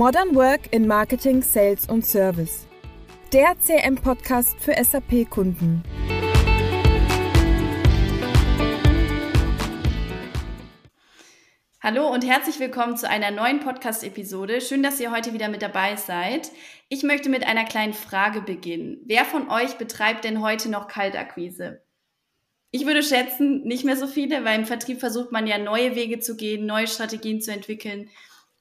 Modern Work in Marketing, Sales und Service. Der CM-Podcast für SAP-Kunden. Hallo und herzlich willkommen zu einer neuen Podcast-Episode. Schön, dass ihr heute wieder mit dabei seid. Ich möchte mit einer kleinen Frage beginnen. Wer von euch betreibt denn heute noch Kaltakquise? Ich würde schätzen, nicht mehr so viele, weil im Vertrieb versucht man ja neue Wege zu gehen, neue Strategien zu entwickeln.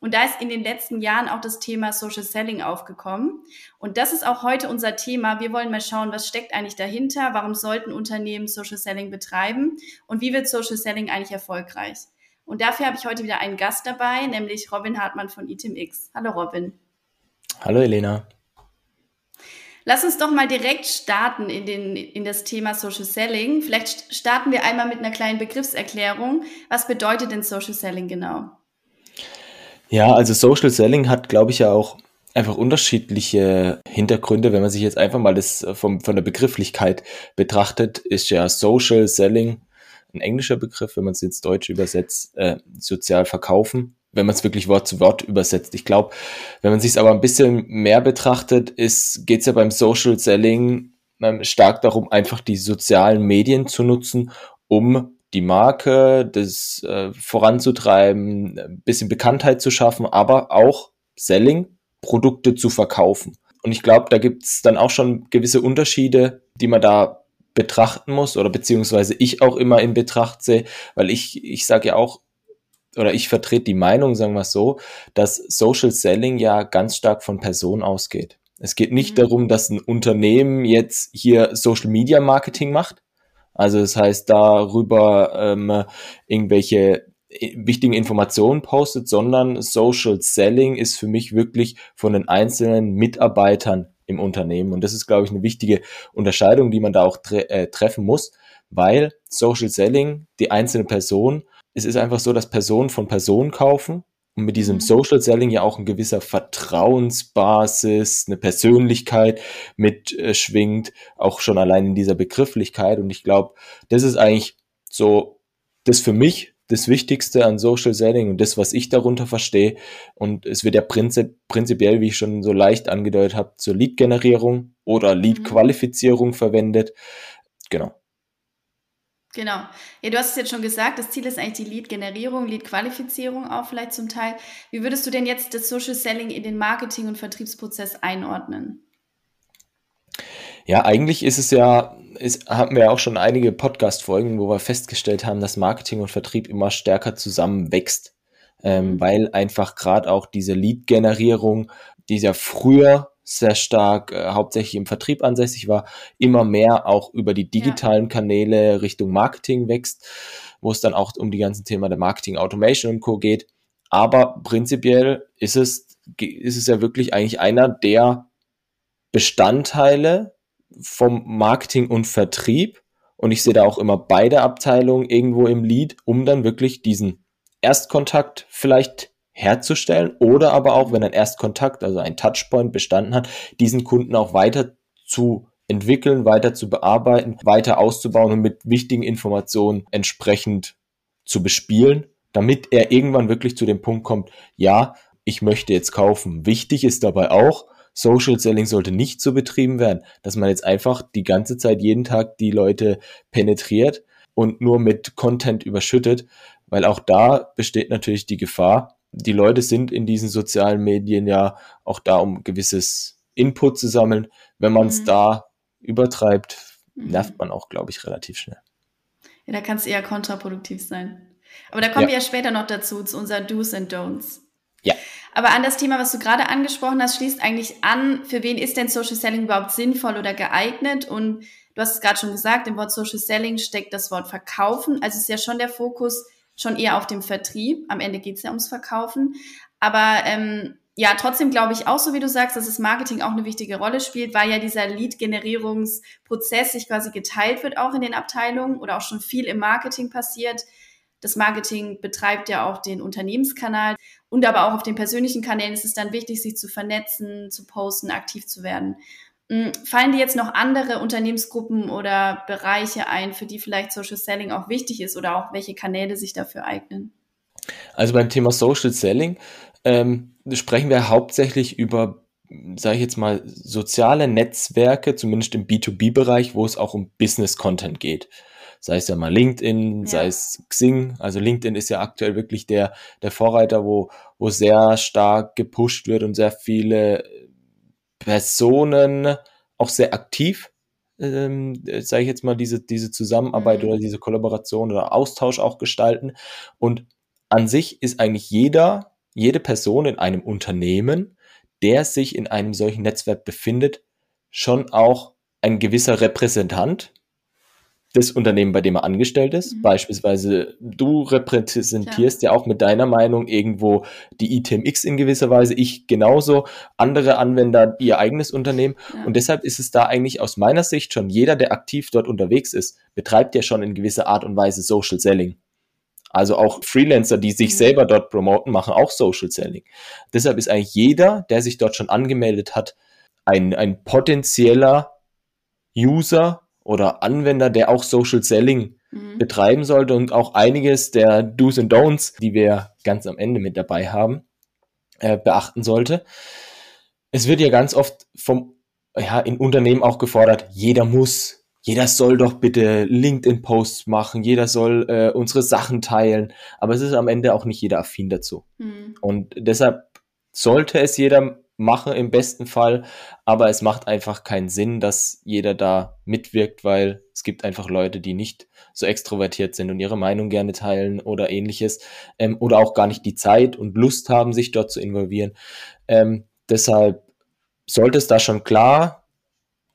Und da ist in den letzten Jahren auch das Thema Social Selling aufgekommen. Und das ist auch heute unser Thema. Wir wollen mal schauen, was steckt eigentlich dahinter? Warum sollten Unternehmen Social Selling betreiben? Und wie wird Social Selling eigentlich erfolgreich? Und dafür habe ich heute wieder einen Gast dabei, nämlich Robin Hartmann von ITMX. Hallo Robin. Hallo Elena. Lass uns doch mal direkt starten in, den, in das Thema Social Selling. Vielleicht starten wir einmal mit einer kleinen Begriffserklärung. Was bedeutet denn Social Selling genau? Ja, also Social Selling hat, glaube ich, ja auch einfach unterschiedliche Hintergründe. Wenn man sich jetzt einfach mal das vom, von der Begrifflichkeit betrachtet, ist ja Social Selling ein englischer Begriff, wenn man es ins Deutsche übersetzt, äh, sozial verkaufen, wenn man es wirklich Wort zu Wort übersetzt. Ich glaube, wenn man sich es aber ein bisschen mehr betrachtet, geht es ja beim Social Selling ähm, stark darum, einfach die sozialen Medien zu nutzen, um die Marke, das äh, voranzutreiben, ein bisschen Bekanntheit zu schaffen, aber auch Selling, Produkte zu verkaufen. Und ich glaube, da gibt es dann auch schon gewisse Unterschiede, die man da betrachten muss oder beziehungsweise ich auch immer in Betracht sehe, weil ich, ich sage ja auch, oder ich vertrete die Meinung, sagen wir es so, dass Social Selling ja ganz stark von Person ausgeht. Es geht nicht mhm. darum, dass ein Unternehmen jetzt hier Social Media Marketing macht, also das heißt, darüber ähm, irgendwelche äh, wichtigen Informationen postet, sondern Social Selling ist für mich wirklich von den einzelnen Mitarbeitern im Unternehmen. Und das ist, glaube ich, eine wichtige Unterscheidung, die man da auch tre äh, treffen muss, weil Social Selling, die einzelne Person, es ist einfach so, dass Personen von Personen kaufen und mit diesem mhm. Social Selling ja auch ein gewisser Vertrauensbasis, eine Persönlichkeit mitschwingt, äh, auch schon allein in dieser Begrifflichkeit. Und ich glaube, das ist eigentlich so das für mich das Wichtigste an Social Selling und das, was ich darunter verstehe. Und es wird ja prinzip, prinzipiell, wie ich schon so leicht angedeutet habe, zur Lead-Generierung oder mhm. Lead-Qualifizierung verwendet. Genau. Genau. Ja, du hast es jetzt schon gesagt, das Ziel ist eigentlich die Lead-Generierung, Lead-Qualifizierung auch vielleicht zum Teil. Wie würdest du denn jetzt das Social Selling in den Marketing- und Vertriebsprozess einordnen? Ja, eigentlich ist es ja, ist, haben wir ja auch schon einige Podcast-Folgen, wo wir festgestellt haben, dass Marketing und Vertrieb immer stärker zusammenwächst. Ähm, mhm. weil einfach gerade auch diese Lead-Generierung, die ja früher sehr stark äh, hauptsächlich im Vertrieb ansässig war, immer mehr auch über die digitalen ja. Kanäle Richtung Marketing wächst, wo es dann auch um die ganzen Thema der Marketing Automation und Co. geht. Aber prinzipiell ist es, ist es ja wirklich eigentlich einer der Bestandteile vom Marketing und Vertrieb. Und ich sehe da auch immer beide Abteilungen irgendwo im Lead, um dann wirklich diesen Erstkontakt vielleicht herzustellen oder aber auch, wenn ein Erstkontakt, also ein Touchpoint bestanden hat, diesen Kunden auch weiter zu entwickeln, weiter zu bearbeiten, weiter auszubauen und mit wichtigen Informationen entsprechend zu bespielen, damit er irgendwann wirklich zu dem Punkt kommt, ja, ich möchte jetzt kaufen. Wichtig ist dabei auch, Social Selling sollte nicht so betrieben werden, dass man jetzt einfach die ganze Zeit jeden Tag die Leute penetriert und nur mit Content überschüttet, weil auch da besteht natürlich die Gefahr, die Leute sind in diesen sozialen Medien ja auch da, um gewisses Input zu sammeln. Wenn man es mhm. da übertreibt, mhm. nervt man auch, glaube ich, relativ schnell. Ja, da kann es eher kontraproduktiv sein. Aber da kommen ja. wir ja später noch dazu, zu unseren Do's and Don'ts. Ja. Aber an das Thema, was du gerade angesprochen hast, schließt eigentlich an, für wen ist denn Social Selling überhaupt sinnvoll oder geeignet? Und du hast es gerade schon gesagt, im Wort Social Selling steckt das Wort Verkaufen. Also ist ja schon der Fokus, schon eher auf dem Vertrieb. Am Ende geht es ja ums Verkaufen. Aber ähm, ja, trotzdem glaube ich auch so, wie du sagst, dass das Marketing auch eine wichtige Rolle spielt, weil ja dieser Lead-Generierungsprozess sich quasi geteilt wird auch in den Abteilungen oder auch schon viel im Marketing passiert. Das Marketing betreibt ja auch den Unternehmenskanal und aber auch auf den persönlichen Kanälen ist es dann wichtig, sich zu vernetzen, zu posten, aktiv zu werden. Hm, fallen dir jetzt noch andere Unternehmensgruppen oder Bereiche ein, für die vielleicht Social Selling auch wichtig ist oder auch welche Kanäle sich dafür eignen? Also beim Thema Social Selling ähm, sprechen wir hauptsächlich über, sage ich jetzt mal, soziale Netzwerke, zumindest im B2B-Bereich, wo es auch um Business-Content geht. Sei es ja mal LinkedIn, ja. sei es Xing. Also LinkedIn ist ja aktuell wirklich der, der Vorreiter, wo, wo sehr stark gepusht wird und sehr viele Personen auch sehr aktiv ähm, sage ich jetzt mal, diese, diese Zusammenarbeit mhm. oder diese Kollaboration oder Austausch auch gestalten. Und an sich ist eigentlich jeder, jede Person in einem Unternehmen, der sich in einem solchen Netzwerk befindet, schon auch ein gewisser Repräsentant des Unternehmens, bei dem er angestellt ist. Mhm. Beispielsweise du repräsentierst ja. ja. auch mit deiner Meinung irgendwo die ITMX in gewisser Weise, ich genauso, andere Anwender ihr eigenes Unternehmen. Ja. Und deshalb ist es da eigentlich aus meiner Sicht schon jeder, der aktiv dort unterwegs ist, betreibt ja schon in gewisser Art und Weise Social Selling. Also auch Freelancer, die sich mhm. selber dort promoten, machen auch Social Selling. Deshalb ist eigentlich jeder, der sich dort schon angemeldet hat, ein, ein potenzieller User oder Anwender, der auch Social Selling mhm. betreiben sollte und auch einiges der Do's und Don'ts, die wir ganz am Ende mit dabei haben, äh, beachten sollte. Es wird ja ganz oft vom, ja, in Unternehmen auch gefordert, jeder muss, jeder soll doch bitte LinkedIn-Posts machen, jeder soll äh, unsere Sachen teilen, aber es ist am Ende auch nicht jeder affin dazu. Mhm. Und deshalb sollte es jeder mache im besten Fall, aber es macht einfach keinen Sinn, dass jeder da mitwirkt, weil es gibt einfach Leute, die nicht so extrovertiert sind und ihre Meinung gerne teilen oder ähnliches ähm, oder auch gar nicht die Zeit und Lust haben, sich dort zu involvieren. Ähm, deshalb sollte es da schon klar,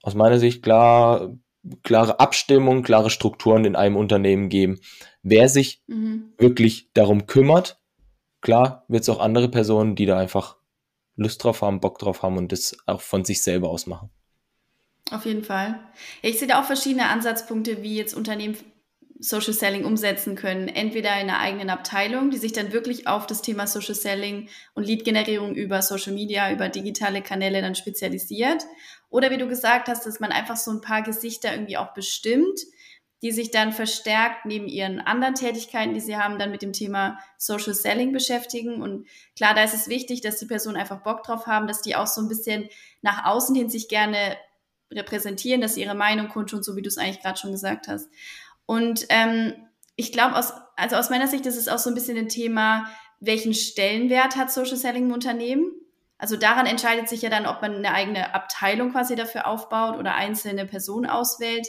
aus meiner Sicht klar, klare Abstimmung, klare Strukturen in einem Unternehmen geben, wer sich mhm. wirklich darum kümmert. Klar wird es auch andere Personen, die da einfach Lust drauf haben, Bock drauf haben und das auch von sich selber aus machen. Auf jeden Fall. Ich sehe da auch verschiedene Ansatzpunkte, wie jetzt Unternehmen Social Selling umsetzen können. Entweder in einer eigenen Abteilung, die sich dann wirklich auf das Thema Social Selling und Lead-Generierung über Social Media, über digitale Kanäle dann spezialisiert. Oder wie du gesagt hast, dass man einfach so ein paar Gesichter irgendwie auch bestimmt, die sich dann verstärkt neben ihren anderen Tätigkeiten, die sie haben, dann mit dem Thema Social Selling beschäftigen. Und klar, da ist es wichtig, dass die Personen einfach Bock drauf haben, dass die auch so ein bisschen nach außen hin sich gerne repräsentieren, dass sie ihre Meinung kundtun, so wie du es eigentlich gerade schon gesagt hast. Und ähm, ich glaube, aus, also aus meiner Sicht ist es auch so ein bisschen ein Thema, welchen Stellenwert hat Social Selling im Unternehmen? Also daran entscheidet sich ja dann, ob man eine eigene Abteilung quasi dafür aufbaut oder einzelne Personen auswählt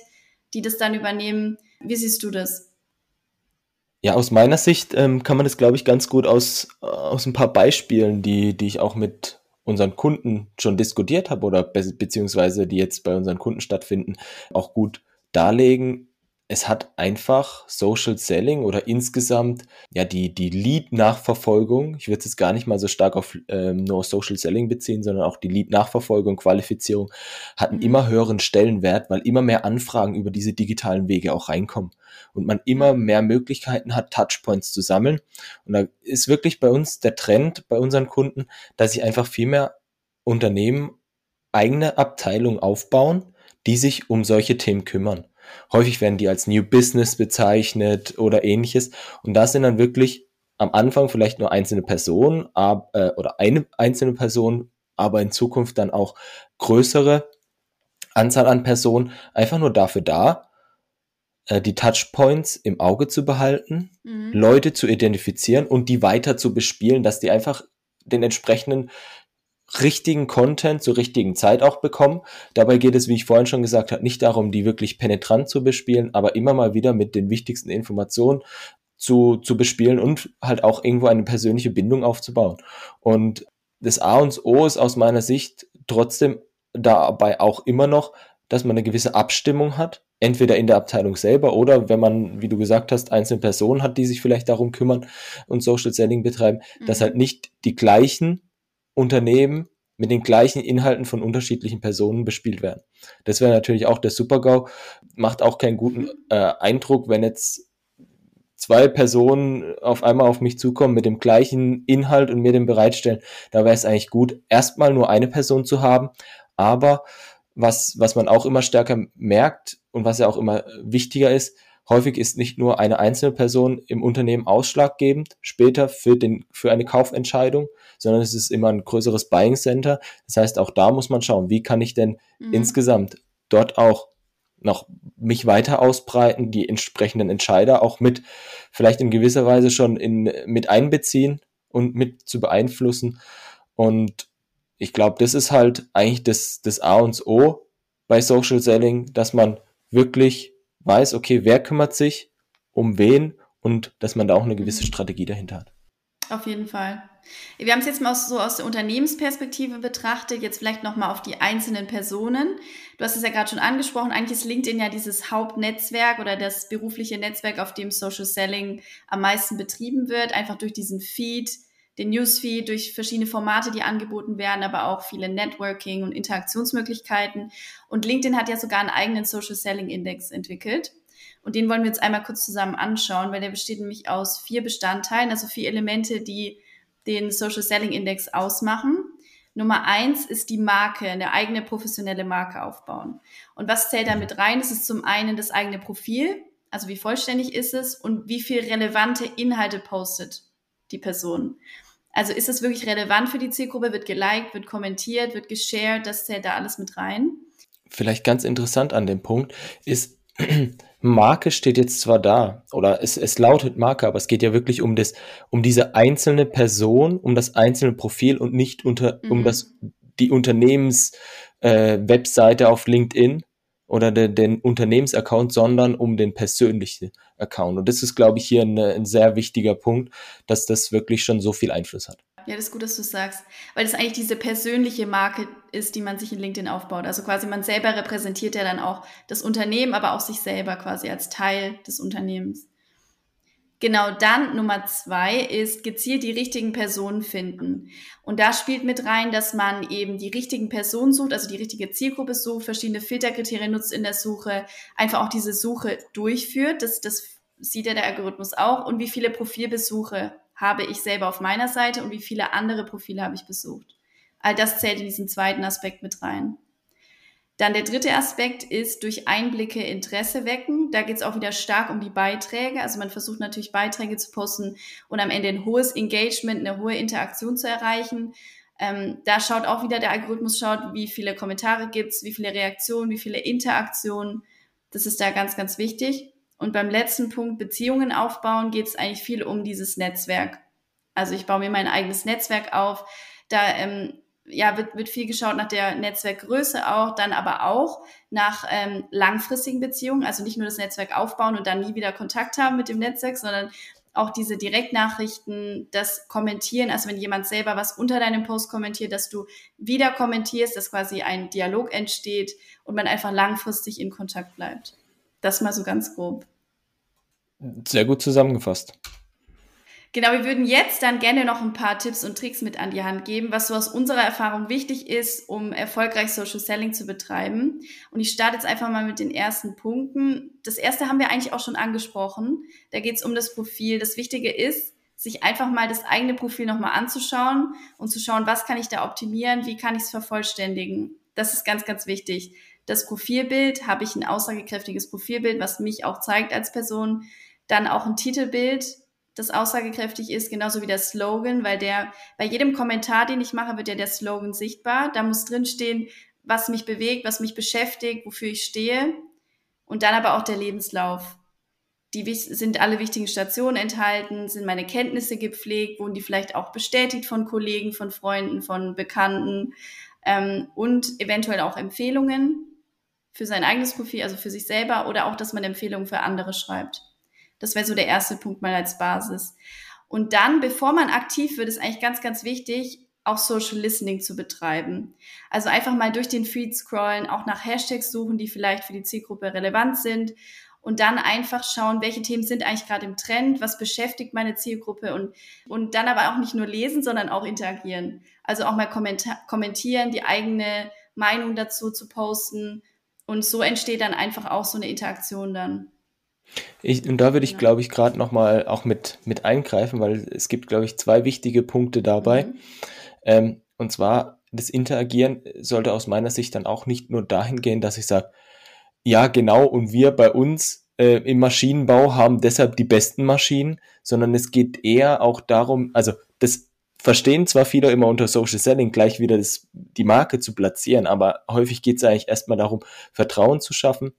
die das dann übernehmen. Wie siehst du das? Ja, aus meiner Sicht ähm, kann man das, glaube ich, ganz gut aus, aus ein paar Beispielen, die, die ich auch mit unseren Kunden schon diskutiert habe oder be beziehungsweise die jetzt bei unseren Kunden stattfinden, auch gut darlegen es hat einfach Social Selling oder insgesamt ja die, die Lead-Nachverfolgung, ich würde es jetzt gar nicht mal so stark auf ähm, nur Social Selling beziehen, sondern auch die Lead-Nachverfolgung, Qualifizierung, hat einen mhm. immer höheren Stellenwert, weil immer mehr Anfragen über diese digitalen Wege auch reinkommen und man immer mehr Möglichkeiten hat, Touchpoints zu sammeln. Und da ist wirklich bei uns der Trend bei unseren Kunden, dass sich einfach viel mehr Unternehmen eigene Abteilungen aufbauen, die sich um solche Themen kümmern. Häufig werden die als New Business bezeichnet oder ähnliches. Und da sind dann wirklich am Anfang vielleicht nur einzelne Personen ab, äh, oder eine einzelne Person, aber in Zukunft dann auch größere Anzahl an Personen einfach nur dafür da, äh, die Touchpoints im Auge zu behalten, mhm. Leute zu identifizieren und die weiter zu bespielen, dass die einfach den entsprechenden richtigen Content zur richtigen Zeit auch bekommen. Dabei geht es, wie ich vorhin schon gesagt habe, nicht darum, die wirklich penetrant zu bespielen, aber immer mal wieder mit den wichtigsten Informationen zu, zu bespielen und halt auch irgendwo eine persönliche Bindung aufzubauen. Und das A und O ist aus meiner Sicht trotzdem dabei auch immer noch, dass man eine gewisse Abstimmung hat, entweder in der Abteilung selber oder wenn man, wie du gesagt hast, einzelne Personen hat, die sich vielleicht darum kümmern und Social Selling betreiben, mhm. dass halt nicht die gleichen Unternehmen mit den gleichen Inhalten von unterschiedlichen Personen bespielt werden. Das wäre natürlich auch der Super-GAU. Macht auch keinen guten äh, Eindruck, wenn jetzt zwei Personen auf einmal auf mich zukommen mit dem gleichen Inhalt und mir den bereitstellen. Da wäre es eigentlich gut, erstmal nur eine Person zu haben. Aber was, was man auch immer stärker merkt und was ja auch immer wichtiger ist, häufig ist nicht nur eine einzelne Person im Unternehmen ausschlaggebend später für, den, für eine Kaufentscheidung, sondern es ist immer ein größeres Buying Center. Das heißt, auch da muss man schauen, wie kann ich denn mhm. insgesamt dort auch noch mich weiter ausbreiten, die entsprechenden Entscheider auch mit vielleicht in gewisser Weise schon in, mit einbeziehen und mit zu beeinflussen. Und ich glaube, das ist halt eigentlich das, das A und O bei Social Selling, dass man wirklich weiß, okay, wer kümmert sich um wen und dass man da auch eine gewisse mhm. Strategie dahinter hat. Auf jeden Fall. Wir haben es jetzt mal so aus der Unternehmensperspektive betrachtet, jetzt vielleicht nochmal auf die einzelnen Personen. Du hast es ja gerade schon angesprochen, eigentlich ist LinkedIn ja dieses Hauptnetzwerk oder das berufliche Netzwerk, auf dem Social Selling am meisten betrieben wird, einfach durch diesen Feed, den Newsfeed, durch verschiedene Formate, die angeboten werden, aber auch viele Networking und Interaktionsmöglichkeiten. Und LinkedIn hat ja sogar einen eigenen Social Selling Index entwickelt. Und den wollen wir uns einmal kurz zusammen anschauen, weil der besteht nämlich aus vier Bestandteilen, also vier Elemente, die den Social Selling Index ausmachen. Nummer eins ist die Marke, eine eigene professionelle Marke aufbauen. Und was zählt da mit rein? Es ist zum einen das eigene Profil, also wie vollständig ist es und wie viel relevante Inhalte postet die Person. Also ist es wirklich relevant für die Zielgruppe? Wird geliked, wird kommentiert, wird geshared? Das zählt da alles mit rein. Vielleicht ganz interessant an dem Punkt ist, Marke steht jetzt zwar da oder es, es lautet Marke, aber es geht ja wirklich um das, um diese einzelne Person, um das einzelne Profil und nicht unter, mhm. um das, die Unternehmens-Webseite äh, auf LinkedIn oder de, den Unternehmensaccount, sondern um den persönlichen Account. Und das ist, glaube ich, hier ein, ein sehr wichtiger Punkt, dass das wirklich schon so viel Einfluss hat. Ja, das ist gut, dass du sagst, weil das eigentlich diese persönliche Marke ist, die man sich in LinkedIn aufbaut. Also quasi man selber repräsentiert ja dann auch das Unternehmen, aber auch sich selber quasi als Teil des Unternehmens. Genau dann Nummer zwei ist gezielt die richtigen Personen finden. Und da spielt mit rein, dass man eben die richtigen Personen sucht, also die richtige Zielgruppe sucht, verschiedene Filterkriterien nutzt in der Suche, einfach auch diese Suche durchführt. Das, das sieht ja der Algorithmus auch. Und wie viele Profilbesuche habe ich selber auf meiner Seite und wie viele andere Profile habe ich besucht. All das zählt in diesen zweiten Aspekt mit rein. Dann der dritte Aspekt ist durch Einblicke Interesse wecken. Da geht es auch wieder stark um die Beiträge. Also man versucht natürlich Beiträge zu posten und am Ende ein hohes Engagement, eine hohe Interaktion zu erreichen. Ähm, da schaut auch wieder der Algorithmus, schaut, wie viele Kommentare gibt's, wie viele Reaktionen, wie viele Interaktionen. Das ist da ganz, ganz wichtig. Und beim letzten Punkt Beziehungen aufbauen geht es eigentlich viel um dieses Netzwerk. Also ich baue mir mein eigenes Netzwerk auf. Da ähm, ja, wird, wird viel geschaut nach der Netzwerkgröße auch, dann aber auch nach ähm, langfristigen Beziehungen, also nicht nur das Netzwerk aufbauen und dann nie wieder Kontakt haben mit dem Netzwerk, sondern auch diese Direktnachrichten, das Kommentieren, also wenn jemand selber was unter deinem Post kommentiert, dass du wieder kommentierst, dass quasi ein Dialog entsteht und man einfach langfristig in Kontakt bleibt. Das mal so ganz grob. Sehr gut zusammengefasst. Genau, wir würden jetzt dann gerne noch ein paar Tipps und Tricks mit an die Hand geben, was so aus unserer Erfahrung wichtig ist, um erfolgreich Social Selling zu betreiben. Und ich starte jetzt einfach mal mit den ersten Punkten. Das erste haben wir eigentlich auch schon angesprochen. Da geht es um das Profil. Das Wichtige ist, sich einfach mal das eigene Profil nochmal anzuschauen und zu schauen, was kann ich da optimieren, wie kann ich es vervollständigen. Das ist ganz, ganz wichtig. Das Profilbild, habe ich ein aussagekräftiges Profilbild, was mich auch zeigt als Person. Dann auch ein Titelbild, das aussagekräftig ist, genauso wie der Slogan, weil der, bei jedem Kommentar, den ich mache, wird ja der Slogan sichtbar. Da muss drinstehen, was mich bewegt, was mich beschäftigt, wofür ich stehe. Und dann aber auch der Lebenslauf. Die sind alle wichtigen Stationen enthalten, sind meine Kenntnisse gepflegt, wurden die vielleicht auch bestätigt von Kollegen, von Freunden, von Bekannten ähm, und eventuell auch Empfehlungen für sein eigenes Profil, also für sich selber oder auch, dass man Empfehlungen für andere schreibt. Das wäre so der erste Punkt mal als Basis. Und dann, bevor man aktiv wird, ist eigentlich ganz, ganz wichtig, auch Social Listening zu betreiben. Also einfach mal durch den Feed scrollen, auch nach Hashtags suchen, die vielleicht für die Zielgruppe relevant sind und dann einfach schauen, welche Themen sind eigentlich gerade im Trend, was beschäftigt meine Zielgruppe und, und dann aber auch nicht nur lesen, sondern auch interagieren. Also auch mal kommentieren, die eigene Meinung dazu zu posten und so entsteht dann einfach auch so eine Interaktion dann. Ich, und da würde ich, glaube ich, gerade nochmal auch mit, mit eingreifen, weil es gibt, glaube ich, zwei wichtige Punkte dabei. Mhm. Ähm, und zwar, das Interagieren sollte aus meiner Sicht dann auch nicht nur dahin gehen, dass ich sage, ja, genau, und wir bei uns äh, im Maschinenbau haben deshalb die besten Maschinen, sondern es geht eher auch darum, also das verstehen zwar viele immer unter Social Selling gleich wieder das, die Marke zu platzieren, aber häufig geht es eigentlich erstmal darum, Vertrauen zu schaffen,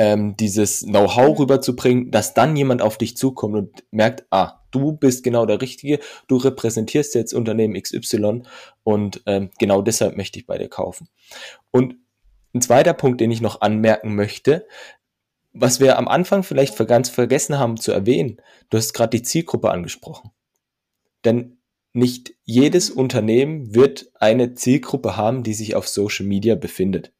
ähm, dieses Know-how rüberzubringen, dass dann jemand auf dich zukommt und merkt, ah, du bist genau der Richtige, du repräsentierst jetzt Unternehmen XY und ähm, genau deshalb möchte ich bei dir kaufen. Und ein zweiter Punkt, den ich noch anmerken möchte, was wir am Anfang vielleicht ganz vergessen haben zu erwähnen, du hast gerade die Zielgruppe angesprochen. Denn nicht jedes Unternehmen wird eine Zielgruppe haben, die sich auf Social Media befindet.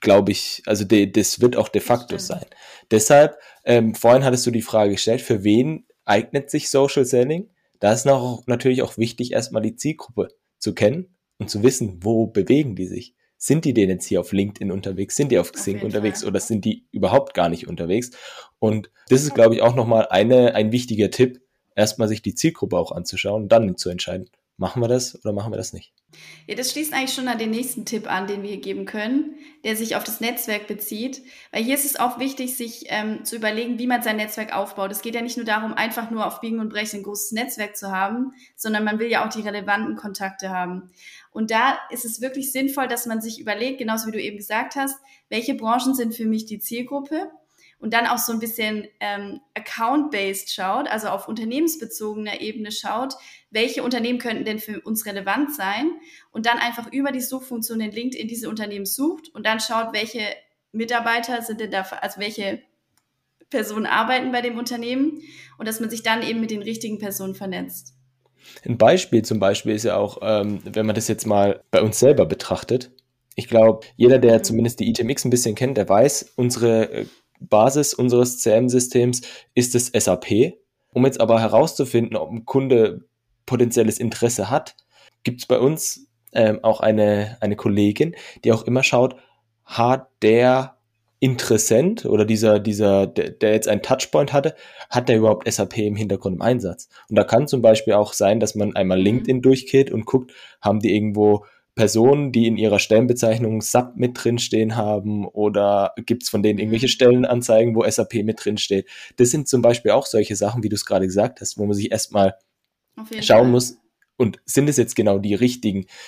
Glaube ich, also de, das wird auch de facto sein. Deshalb, ähm, vorhin hattest du die Frage gestellt, für wen eignet sich Social Selling? Da ist noch, natürlich auch wichtig, erstmal die Zielgruppe zu kennen und zu wissen, wo bewegen die sich. Sind die denn jetzt hier auf LinkedIn unterwegs? Sind die auf Xing auf unterwegs Fall. oder sind die überhaupt gar nicht unterwegs? Und das ist, glaube ich, auch nochmal eine, ein wichtiger Tipp, erstmal sich die Zielgruppe auch anzuschauen und dann zu entscheiden, machen wir das oder machen wir das nicht. Ja, das schließt eigentlich schon an den nächsten Tipp an, den wir hier geben können, der sich auf das Netzwerk bezieht. Weil hier ist es auch wichtig, sich ähm, zu überlegen, wie man sein Netzwerk aufbaut. Es geht ja nicht nur darum, einfach nur auf Biegen und Brechen ein großes Netzwerk zu haben, sondern man will ja auch die relevanten Kontakte haben. Und da ist es wirklich sinnvoll, dass man sich überlegt, genauso wie du eben gesagt hast, welche Branchen sind für mich die Zielgruppe und dann auch so ein bisschen ähm, account-based schaut, also auf unternehmensbezogener Ebene schaut, welche Unternehmen könnten denn für uns relevant sein und dann einfach über die Suchfunktion in LinkedIn diese Unternehmen sucht und dann schaut, welche Mitarbeiter sind denn da, also welche Personen arbeiten bei dem Unternehmen und dass man sich dann eben mit den richtigen Personen vernetzt. Ein Beispiel zum Beispiel ist ja auch, ähm, wenn man das jetzt mal bei uns selber betrachtet. Ich glaube, jeder, der mhm. zumindest die ITMX ein bisschen kennt, der weiß, unsere äh, Basis unseres CM-Systems ist das SAP. Um jetzt aber herauszufinden, ob ein Kunde potenzielles Interesse hat, gibt es bei uns ähm, auch eine, eine Kollegin, die auch immer schaut, hat der Interessent oder dieser, dieser, der, der jetzt einen Touchpoint hatte, hat der überhaupt SAP im Hintergrund im Einsatz? Und da kann zum Beispiel auch sein, dass man einmal mhm. LinkedIn durchgeht und guckt, haben die irgendwo Personen, die in ihrer Stellenbezeichnung SAP mit drinstehen haben oder gibt es von denen irgendwelche mhm. Stellenanzeigen, wo SAP mit drinsteht. Das sind zum Beispiel auch solche Sachen, wie du es gerade gesagt hast, wo man sich erstmal schauen Fall. muss, und sind es jetzt genau die richtigen,